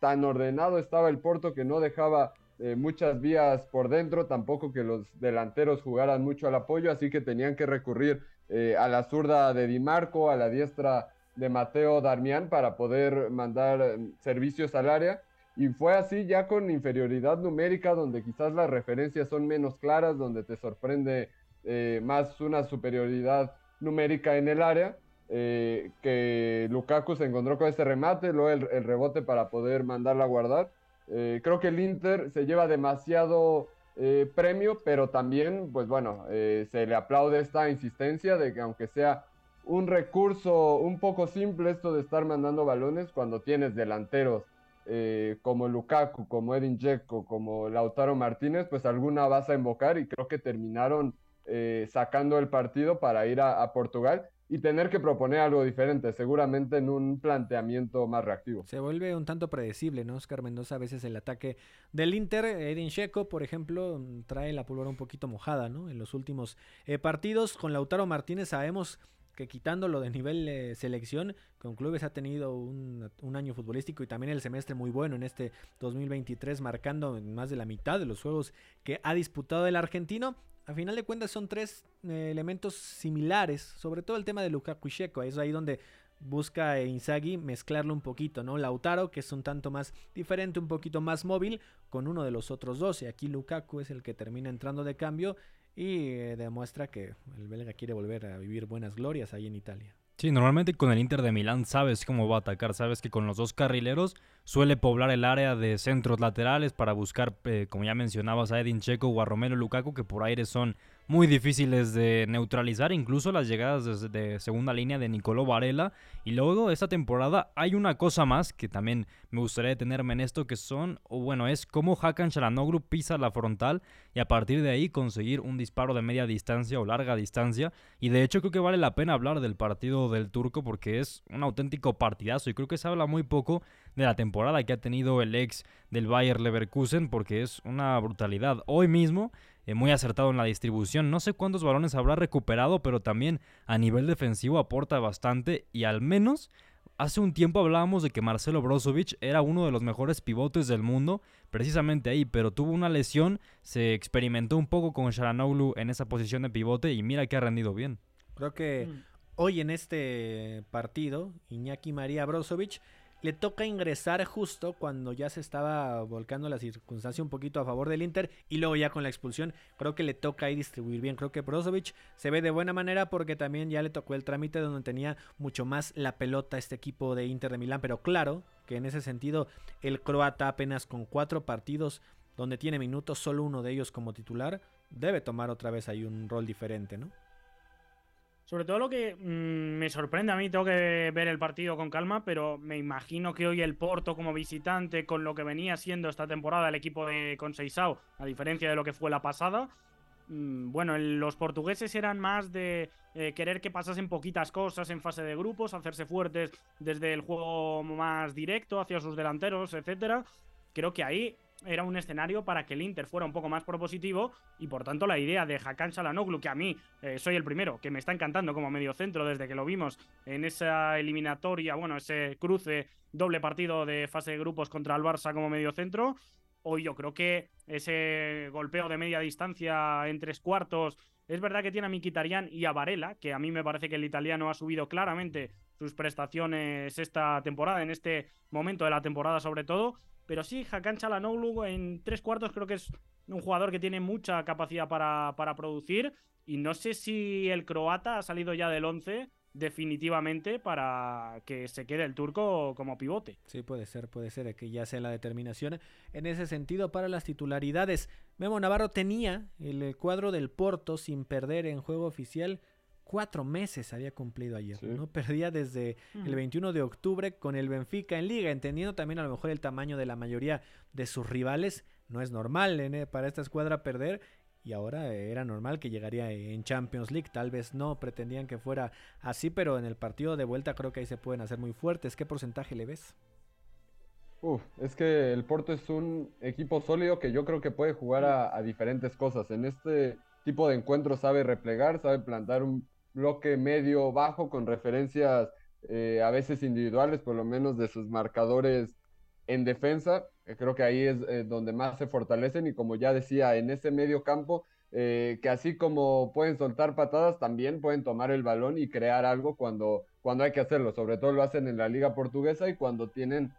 tan ordenado estaba el Porto que no dejaba eh, muchas vías por dentro, tampoco que los delanteros jugaran mucho al apoyo, así que tenían que recurrir eh, a la zurda de Di Marco, a la diestra de Mateo Darmian para poder mandar mm, servicios al área. Y fue así ya con inferioridad numérica, donde quizás las referencias son menos claras, donde te sorprende eh, más una superioridad numérica en el área, que Lukaku se encontró con ese remate, luego el rebote para poder mandarla a guardar. Eh, creo que el Inter se lleva demasiado eh, premio, pero también, pues bueno, eh, se le aplaude esta insistencia de que aunque sea un recurso un poco simple esto de estar mandando balones cuando tienes delanteros eh, como Lukaku, como Edin Dzeko, como Lautaro Martínez, pues alguna vas a invocar y creo que terminaron sacando el partido para ir a Portugal y tener que proponer algo diferente, seguramente en un planteamiento más reactivo. Se vuelve un tanto predecible, ¿no? Oscar Mendoza a veces el ataque del Inter, Edin Checo, por ejemplo, trae la pólvora un poquito mojada, ¿no? En los últimos eh, partidos con Lautaro Martínez sabemos que quitándolo de nivel selección, con clubes ha tenido un, un, año futbolístico y también el semestre muy bueno en este 2023, marcando más de la mitad de los juegos que ha disputado el argentino a final de cuentas son tres eh, elementos similares, sobre todo el tema de Lukaku y Sheko, es ahí donde busca Inzaghi mezclarlo un poquito, ¿no? Lautaro, que es un tanto más diferente, un poquito más móvil, con uno de los otros dos, y aquí Lukaku es el que termina entrando de cambio y eh, demuestra que el belga quiere volver a vivir buenas glorias ahí en Italia. Sí, normalmente con el Inter de Milán sabes cómo va a atacar, sabes que con los dos carrileros suele poblar el área de centros laterales para buscar, eh, como ya mencionabas, a Edin Checo o a Romero Lukaku, que por aire son muy difíciles de neutralizar, incluso las llegadas de, segunda línea de Nicolò Varela. Y luego esta temporada hay una cosa más que también me gustaría detenerme en esto, que son, o bueno, es cómo Hakan Chalanoglu pisa la frontal y a partir de ahí conseguir un disparo de media distancia o larga distancia. Y de hecho creo que vale la pena hablar del partido del turco porque es un auténtico partidazo y creo que se habla muy poco de la temporada que ha tenido el ex del Bayer Leverkusen porque es una brutalidad. Hoy mismo eh, muy acertado en la distribución. No sé cuántos balones habrá recuperado, pero también a nivel defensivo aporta bastante y al menos hace un tiempo hablábamos de que Marcelo Brozovic era uno de los mejores pivotes del mundo, precisamente ahí, pero tuvo una lesión, se experimentó un poco con Sharanoglu en esa posición de pivote y mira que ha rendido bien. Creo que mm. hoy en este partido, Iñaki María Brozovic le toca ingresar justo cuando ya se estaba volcando la circunstancia un poquito a favor del Inter y luego ya con la expulsión creo que le toca ahí distribuir bien. Creo que Brozovic se ve de buena manera porque también ya le tocó el trámite donde tenía mucho más la pelota este equipo de Inter de Milán, pero claro que en ese sentido el croata apenas con cuatro partidos donde tiene minutos, solo uno de ellos como titular, debe tomar otra vez ahí un rol diferente, ¿no? Sobre todo lo que mm, me sorprende a mí, tengo que ver el partido con calma, pero me imagino que hoy el Porto como visitante, con lo que venía siendo esta temporada el equipo de Conceizao, a diferencia de lo que fue la pasada, mm, bueno, los portugueses eran más de eh, querer que pasasen poquitas cosas en fase de grupos, hacerse fuertes desde el juego más directo hacia sus delanteros, etcétera. Creo que ahí era un escenario para que el Inter fuera un poco más propositivo y por tanto la idea de Hakan Salanoglu, que a mí eh, soy el primero, que me está encantando como medio centro desde que lo vimos en esa eliminatoria, bueno, ese cruce doble partido de fase de grupos contra el Barça como medio centro. Hoy yo creo que ese golpeo de media distancia en tres cuartos, es verdad que tiene a Mikitarian y a Varela, que a mí me parece que el italiano ha subido claramente sus prestaciones esta temporada, en este momento de la temporada sobre todo, pero sí, Hakan Chalanoglu en tres cuartos creo que es un jugador que tiene mucha capacidad para, para producir. Y no sé si el croata ha salido ya del 11 definitivamente para que se quede el turco como pivote. Sí, puede ser, puede ser que ya sea la determinación en ese sentido para las titularidades. Memo Navarro tenía el cuadro del Porto sin perder en juego oficial cuatro meses había cumplido ayer, ¿no? Perdía desde el 21 de octubre con el Benfica en liga, entendiendo también a lo mejor el tamaño de la mayoría de sus rivales. No es normal ¿eh? para esta escuadra perder y ahora era normal que llegaría en Champions League. Tal vez no pretendían que fuera así, pero en el partido de vuelta creo que ahí se pueden hacer muy fuertes. ¿Qué porcentaje le ves? Uf, es que el Porto es un equipo sólido que yo creo que puede jugar a, a diferentes cosas. En este tipo de encuentros sabe replegar, sabe plantar un bloque medio bajo con referencias eh, a veces individuales, por lo menos de sus marcadores en defensa. Eh, creo que ahí es eh, donde más se fortalecen y como ya decía, en ese medio campo, que así como pueden soltar patadas, también pueden tomar el balón y crear algo cuando, cuando hay que hacerlo. Sobre todo lo hacen en la liga portuguesa y cuando tienen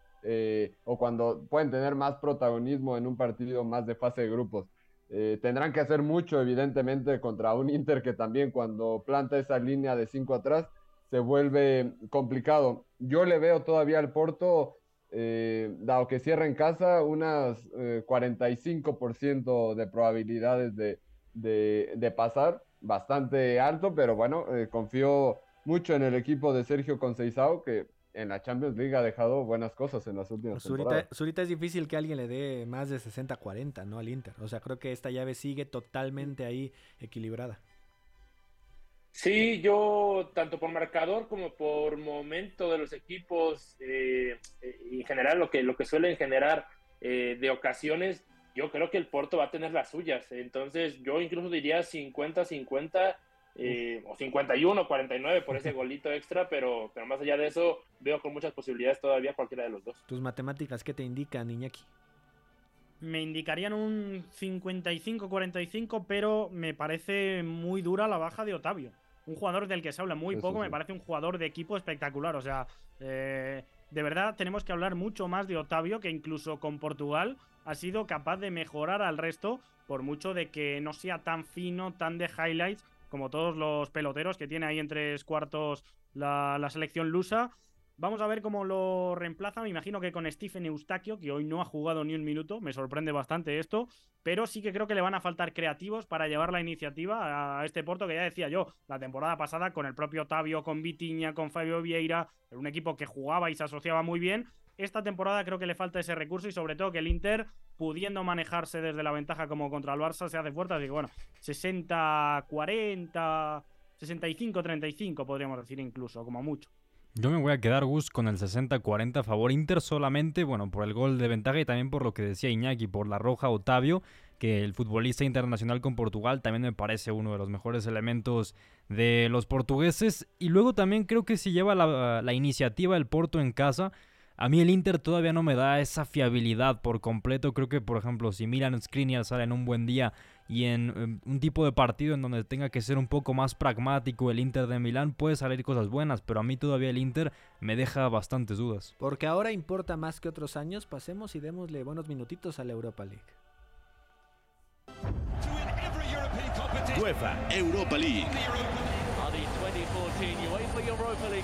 o cuando pueden tener más protagonismo en un partido más de fase de grupos. Eh, tendrán que hacer mucho, evidentemente, contra un Inter que también cuando planta esa línea de 5 atrás se vuelve complicado. Yo le veo todavía al Porto eh, dado que cierra en casa, unas 45% de probabilidades de, de, pasar, bastante alto, pero bueno, confío mucho en el equipo de Sergio Conceizao, que en la Champions League ha dejado buenas cosas en las últimas pues temporadas. Zurita es difícil que alguien le dé más de 60-40, ¿no? Al Inter. O sea, creo que esta llave sigue totalmente ahí equilibrada. Sí, yo tanto por marcador como por momento de los equipos eh, eh, en general lo que lo que suelen generar eh, de ocasiones, yo creo que el Porto va a tener las suyas. Entonces, yo incluso diría 50-50 eh, o 51, 49 por ese golito extra, pero, pero más allá de eso, veo con muchas posibilidades todavía cualquiera de los dos. ¿Tus matemáticas qué te indican, Iñaki? Me indicarían un 55-45, pero me parece muy dura la baja de Otavio. Un jugador del que se habla muy poco, me parece un jugador de equipo espectacular. O sea, eh, de verdad tenemos que hablar mucho más de Otavio, que incluso con Portugal ha sido capaz de mejorar al resto, por mucho de que no sea tan fino, tan de highlights, como todos los peloteros que tiene ahí en tres cuartos la, selección lusa. Vamos a ver cómo lo reemplaza. Me imagino que con Stephen Eustaquio, que hoy no ha jugado ni un minuto. Me sorprende bastante esto. Pero sí que creo que le van a faltar creativos para llevar la iniciativa a este Porto que ya decía yo la temporada pasada con el propio Tavio, con Vitiña, con Fabio Vieira. Era un equipo que jugaba y se asociaba muy bien. Esta temporada creo que le falta ese recurso y sobre todo que el Inter, pudiendo manejarse desde la ventaja como contra el Barça, se hace fuerte. Así que bueno, 60-40, 65-35 podríamos decir incluso, como mucho. Yo me voy a quedar, Gus, con el 60-40 a favor Inter solamente, bueno, por el gol de ventaja y también por lo que decía Iñaki, por la roja Otavio, que el futbolista internacional con Portugal también me parece uno de los mejores elementos de los portugueses. Y luego también creo que si lleva la, la iniciativa el Porto en casa, a mí el Inter todavía no me da esa fiabilidad por completo. Creo que, por ejemplo, si Milan Skriniar sale en un buen día y en em, un tipo de partido en donde tenga que ser un poco más pragmático el Inter de Milán, puede salir cosas buenas, pero a mí todavía el Inter me deja bastantes dudas. Porque ahora importa más que otros años, pasemos y démosle buenos minutitos a la Europa League. UEFA Europa League.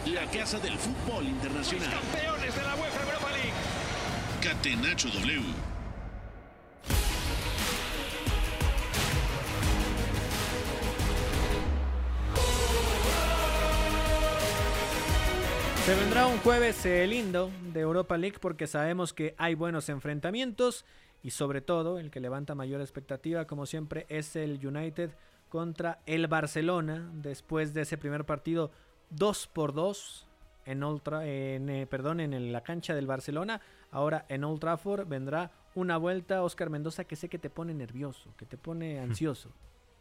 La casa del fútbol internacional. Campeones de la UEFA Europa League. Catenacho W. Se vendrá un jueves eh, lindo de Europa League porque sabemos que hay buenos enfrentamientos y sobre todo el que levanta mayor expectativa como siempre es el United contra el Barcelona después de ese primer partido 2 por 2 en, en, eh, perdón, en la cancha del Barcelona. Ahora en Old Trafford vendrá una vuelta, Oscar Mendoza, que sé que te pone nervioso, que te pone ansioso.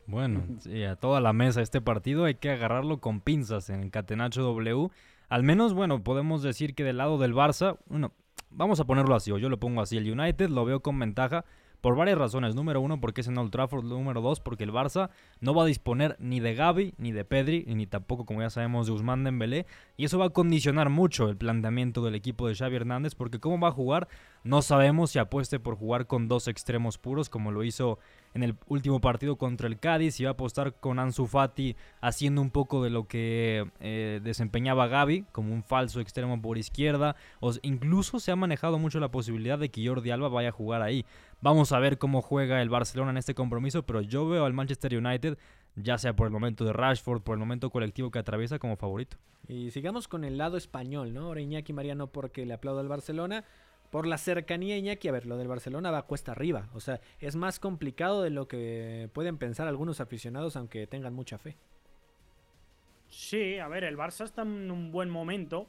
Bueno, a toda la mesa este partido hay que agarrarlo con pinzas en Catenacho W. Al menos, bueno, podemos decir que del lado del Barça, bueno, vamos a ponerlo así, o yo lo pongo así, el United lo veo con ventaja por varias razones. Número uno, porque es en Old Trafford. Número dos, porque el Barça no va a disponer ni de Gaby, ni de Pedri, ni tampoco, como ya sabemos, de Usman Dembélé. Y eso va a condicionar mucho el planteamiento del equipo de Xavi Hernández, porque cómo va a jugar, no sabemos si apueste por jugar con dos extremos puros, como lo hizo en el último partido contra el Cádiz. Iba a apostar con Ansu Fati haciendo un poco de lo que eh, desempeñaba Gaby, como un falso extremo por izquierda. O incluso se ha manejado mucho la posibilidad de que Jordi Alba vaya a jugar ahí. Vamos a ver cómo juega el Barcelona en este compromiso, pero yo veo al Manchester United ya sea por el momento de Rashford, por el momento colectivo que atraviesa como favorito. Y sigamos con el lado español, ¿no? Ahora Iñaki Mariano porque le aplaudo al Barcelona, por la cercanía, Iñaki, a ver, lo del Barcelona va cuesta arriba. O sea, es más complicado de lo que pueden pensar algunos aficionados, aunque tengan mucha fe. Sí, a ver, el Barça está en un buen momento.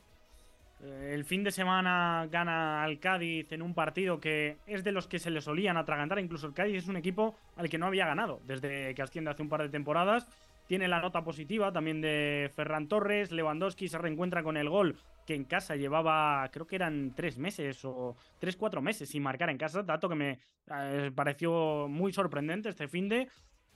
Eh, el fin de semana gana al Cádiz en un partido que es de los que se le solían atragantar. Incluso el Cádiz es un equipo al que no había ganado desde que asciende hace un par de temporadas. Tiene la nota positiva también de Ferran Torres. Lewandowski se reencuentra con el gol que en casa llevaba, creo que eran tres meses o tres, cuatro meses sin marcar en casa. Dato que me eh, pareció muy sorprendente este fin de.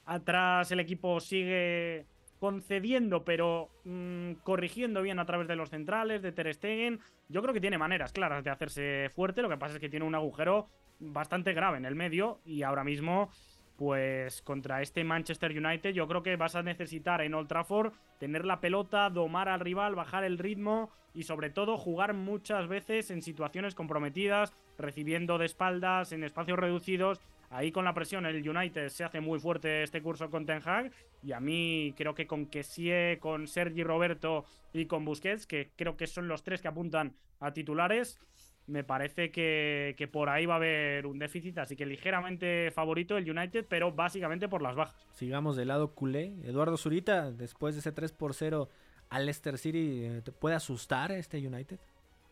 Atrás el equipo sigue concediendo, pero mm, corrigiendo bien a través de los centrales, de Ter Stegen. Yo creo que tiene maneras claras de hacerse fuerte. Lo que pasa es que tiene un agujero bastante grave en el medio y ahora mismo pues contra este Manchester United yo creo que vas a necesitar en Old Trafford tener la pelota, domar al rival, bajar el ritmo y sobre todo jugar muchas veces en situaciones comprometidas, recibiendo de espaldas, en espacios reducidos. Ahí con la presión el United se hace muy fuerte este curso con Ten Hag y a mí creo que con Kessie, con Sergi Roberto y con Busquets, que creo que son los tres que apuntan a titulares, me parece que, que, por ahí va a haber un déficit, así que ligeramente favorito el United, pero básicamente por las bajas. Sigamos del lado culé. Eduardo Zurita, después de ese 3 por 0 al Leicester City, ¿te puede asustar este United?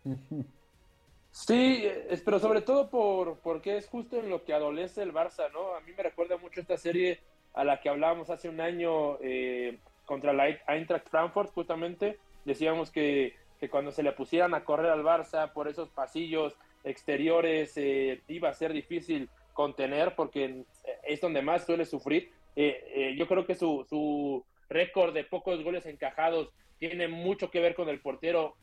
Sí, pero sobre todo por porque es justo en lo que adolece el Barça, ¿no? A mí me recuerda mucho esta serie a la que hablábamos hace un año eh, contra la Eintracht Frankfurt, justamente. Decíamos que que cuando se le pusieran a correr al Barça por esos pasillos exteriores eh, iba a ser difícil contener porque es donde más suele sufrir. Eh, eh, yo creo que su, su récord de pocos goles encajados tiene mucho que ver con el portero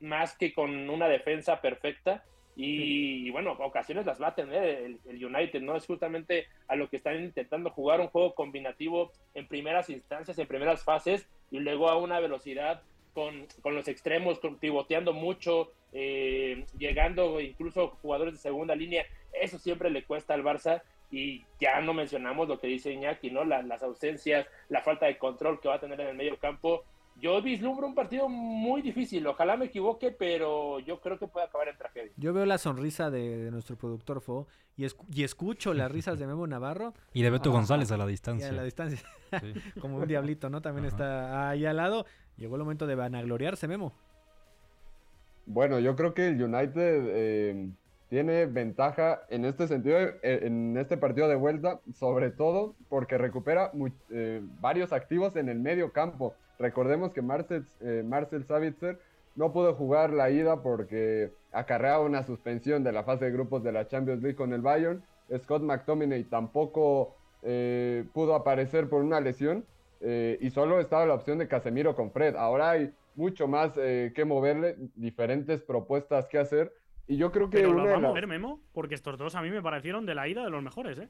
más que con una defensa perfecta. Y, bueno, ocasiones las va a tener el, el, United, ¿no? Es justamente a lo que están intentando jugar un juego combinativo en primeras instancias, en primeras fases, y luego a una velocidad con, con los extremos, pivoteando mucho, eh, llegando incluso jugadores de segunda línea. Eso siempre le cuesta al Barça y ya no mencionamos lo que dice Iñaki, ¿no? las ausencias, la falta de control que va a tener en el medio campo. Yo vislumbro un partido muy difícil, ojalá me equivoque, pero yo creo que puede acabar en tragedia. Yo veo la sonrisa de, nuestro productor Fo y, y, escucho las risas de Memo Navarro. Y de Beto González a la distancia. a la distancia. Como un diablito, ¿no? También está ahí al lado. Llegó el momento de vanagloriarse, Memo. Bueno, yo creo que el United eh, tiene ventaja en este sentido, eh, en este partido de vuelta, sobre todo porque recupera eh, varios activos en el medio campo. Recordemos que Marcel, Marcel Savitzer no pudo jugar la ida porque acarreaba una suspensión de la fase de grupos de la Champions League con el Bayern. Scott McTominay tampoco pudo aparecer por una lesión. Eh, y solo estaba la opción de Casemiro con Fred. Ahora hay mucho más eh, que moverle, diferentes propuestas que hacer. Y yo creo que. Pero lo va a mover, Memo, porque estos dos a mí me parecieron de la ida de los mejores, ¿eh?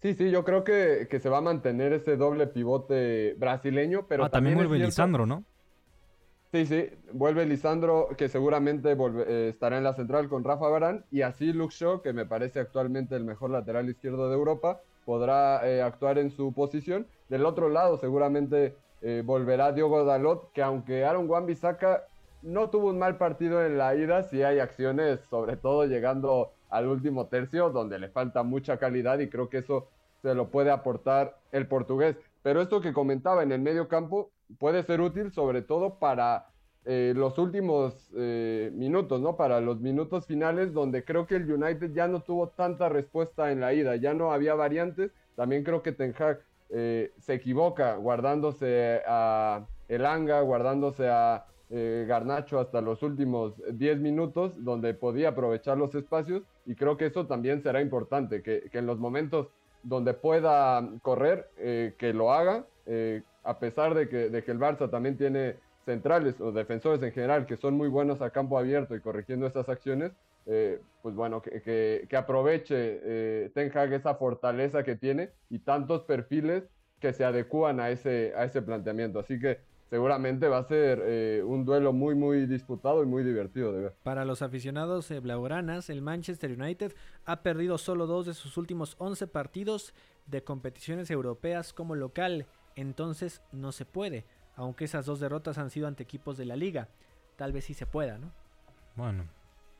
Sí, sí, yo creo que, que se va a mantener ese doble pivote brasileño, pero ah, también, vuelve Lisandro, ¿no? Sí, sí, vuelve Lisandro, que seguramente eh, estará en la central con Rafa Barán, y así Luke Shaw, que me parece actualmente el mejor lateral izquierdo de Europa, podrá actuar en su posición. Del otro lado, seguramente eh, volverá Diogo Dalot, que aunque Aaron Wan Bissaka no tuvo un mal partido en la ida, sí hay acciones, sobre todo llegando al último tercio, donde le falta mucha calidad y creo que eso se lo puede aportar el portugués. Pero esto que comentaba en el medio campo puede ser útil sobre todo para eh, los últimos eh, minutos, ¿no? Para los minutos finales, donde creo que el United ya no tuvo tanta respuesta en la ida, ya no había variantes. También creo que Ten eh, se equivoca guardándose a Elanga, guardándose a eh, Garnacho hasta los últimos 10 minutos, donde podía aprovechar los espacios, y creo que eso también será importante, que, en los momentos donde pueda correr, eh, que lo haga, a pesar de que, que el Barça también tiene centrales o defensores en general que son muy buenos a campo abierto y corrigiendo esas acciones, eh, pues bueno, que, que, aproveche eh, esa fortaleza que tiene y tantos perfiles que se adecúan a ese, a ese planteamiento. Así que seguramente va a ser eh, un duelo muy, muy disputado y muy divertido de ver. Para los aficionados blaugranas, el Manchester United ha perdido solo dos de sus últimos 11 partidos de competiciones europeas como local. Entonces no se puede, aunque esas dos derrotas han sido ante equipos de la liga. Tal vez sí se pueda, ¿no? Bueno,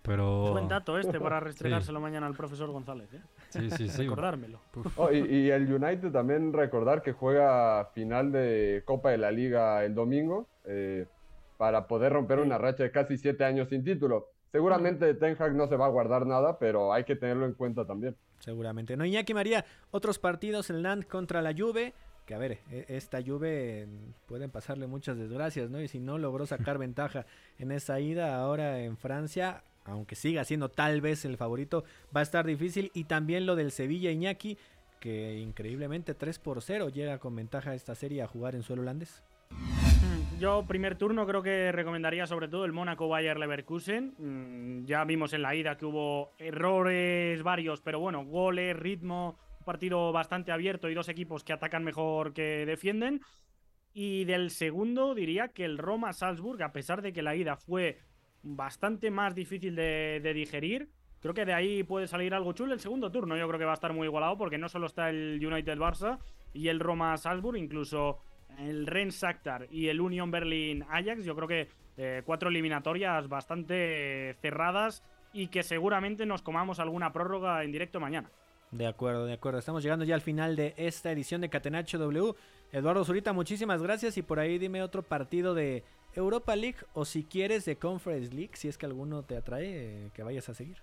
pero... Buen dato este para restregárselo mañana al profesor González. ¿eh? Sí, sí, sí. Recordármelo. Oh, y, el United también recordar que juega final de Copa de la Liga el domingo eh, para poder romper una racha de casi siete años sin título. Seguramente Ten Hag no se va a guardar nada, pero hay que tenerlo en cuenta también. Seguramente. No, Iñaki María, otros partidos, el Land contra la Juve, que a ver, e, esta Juve pueden pasarle muchas desgracias, ¿no? Y si no logró sacar ventaja en esa ida, ahora en Francia, aunque siga siendo tal vez el favorito, va a estar difícil. Y también lo del Sevilla Iñaki, que increíblemente 3 por 0 llega con ventaja a esta serie a jugar en suelo holandés. Mm, yo, primer turno, creo que recomendaría sobre todo el Mónaco Bayer Leverkusen. Mm, ya vimos en la ida que hubo errores varios, pero bueno, goles, ritmo, partido bastante abierto y dos equipos que atacan mejor que defienden. Y del segundo diría que el Roma-Salzburg, a pesar de que la ida fue bastante más difícil de, digerir, Creo que de ahí puede salir algo chulo. El segundo turno yo creo que va a estar muy igualado porque no solo está el United Barça y el Roma Salzburg, incluso el Rennes Shakhtar y el Union Berlin Ajax. Yo creo que eh, cuatro eliminatorias bastante cerradas y que seguramente nos comamos alguna prórroga en directo mañana. De acuerdo, de acuerdo. Estamos llegando ya al final de esta edición de Catenacho W. Eduardo Zurita, muchísimas gracias. Y por ahí dime otro partido de Europa League o si quieres de Conference League, si es que alguno te atrae, eh, que vayas a seguir.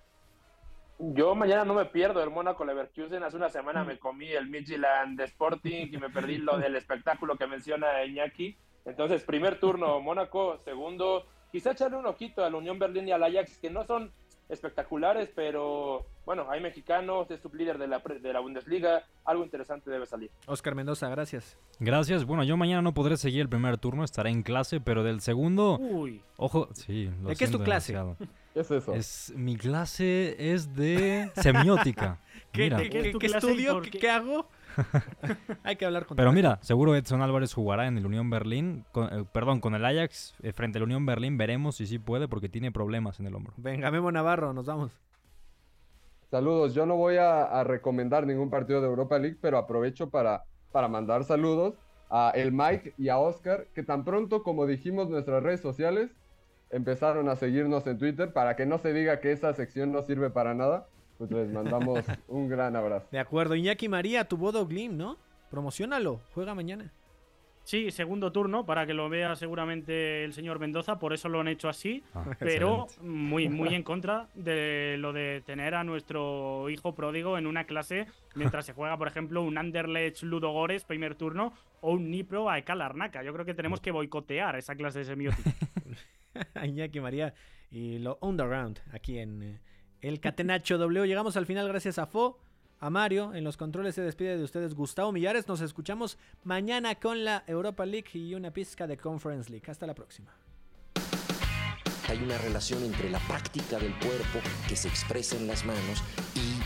Yo mañana no me pierdo el Mónaco Leverkusen. Hace una semana me comí el Midtjylland Sporting y me perdí lo del espectáculo que menciona Iñaki. Entonces, primer turno Mónaco, segundo, quizá echarle un ojito a la Unión Berlín y al Ajax, que no son espectaculares, pero bueno, hay mexicanos, es líder de la, de la Bundesliga, algo interesante debe salir. Oscar Mendoza, gracias. Gracias. Bueno, yo mañana no podré seguir el primer turno, estaré en clase, pero del segundo, Uy. ojo, sí. Lo ¿De qué es tu clase? demasiado. ¿Qué es eso? Es, mi clase es de semiótica. ¿Qué, Mira. qué- ¿Qué estudio? qué hago? Hay que hablar con Pero mira, seguro Edson Álvarez jugará en el Unión Berlín, con- eh, perdón, con el Ajax eh, frente al Unión Berlín. Veremos si sí puede porque tiene problemas en el hombro. Venga, Memo Navarro, nos vamos. Saludos, yo no voy a, a recomendar ningún partido de Europa League, pero aprovecho para, para mandar saludos a el Mike y a Oscar, que tan pronto como dijimos nuestras redes sociales, empezaron a seguirnos en Twitter para que no se diga que esa sección no sirve para nada. Pues les mandamos un gran abrazo. De acuerdo, Iñaki María, tu Bodo Glim, ¿no? Promocionalo, juega mañana. Sí, segundo turno para que lo vea seguramente el señor Mendoza, por eso lo han hecho así, Ah, pero excelente. muy, muy en contra de lo de tener a nuestro hijo pródigo en una clase mientras se juega, por ejemplo, un Anderlecht Ludogores primer turno o un Nipro a Larnaca. Yo creo que tenemos que boicotear esa clase de semiótica. Iñaki María y lo Underground aquí en eh, el Catenacho W. Llegamos al final gracias a Fo, a Mario. En los controles se despide de ustedes Gustavo Millares. Nos escuchamos mañana con la Europa League y una pizca de Conference League. Hasta la próxima. Hay una relación entre la práctica del cuerpo que se expresa en las manos y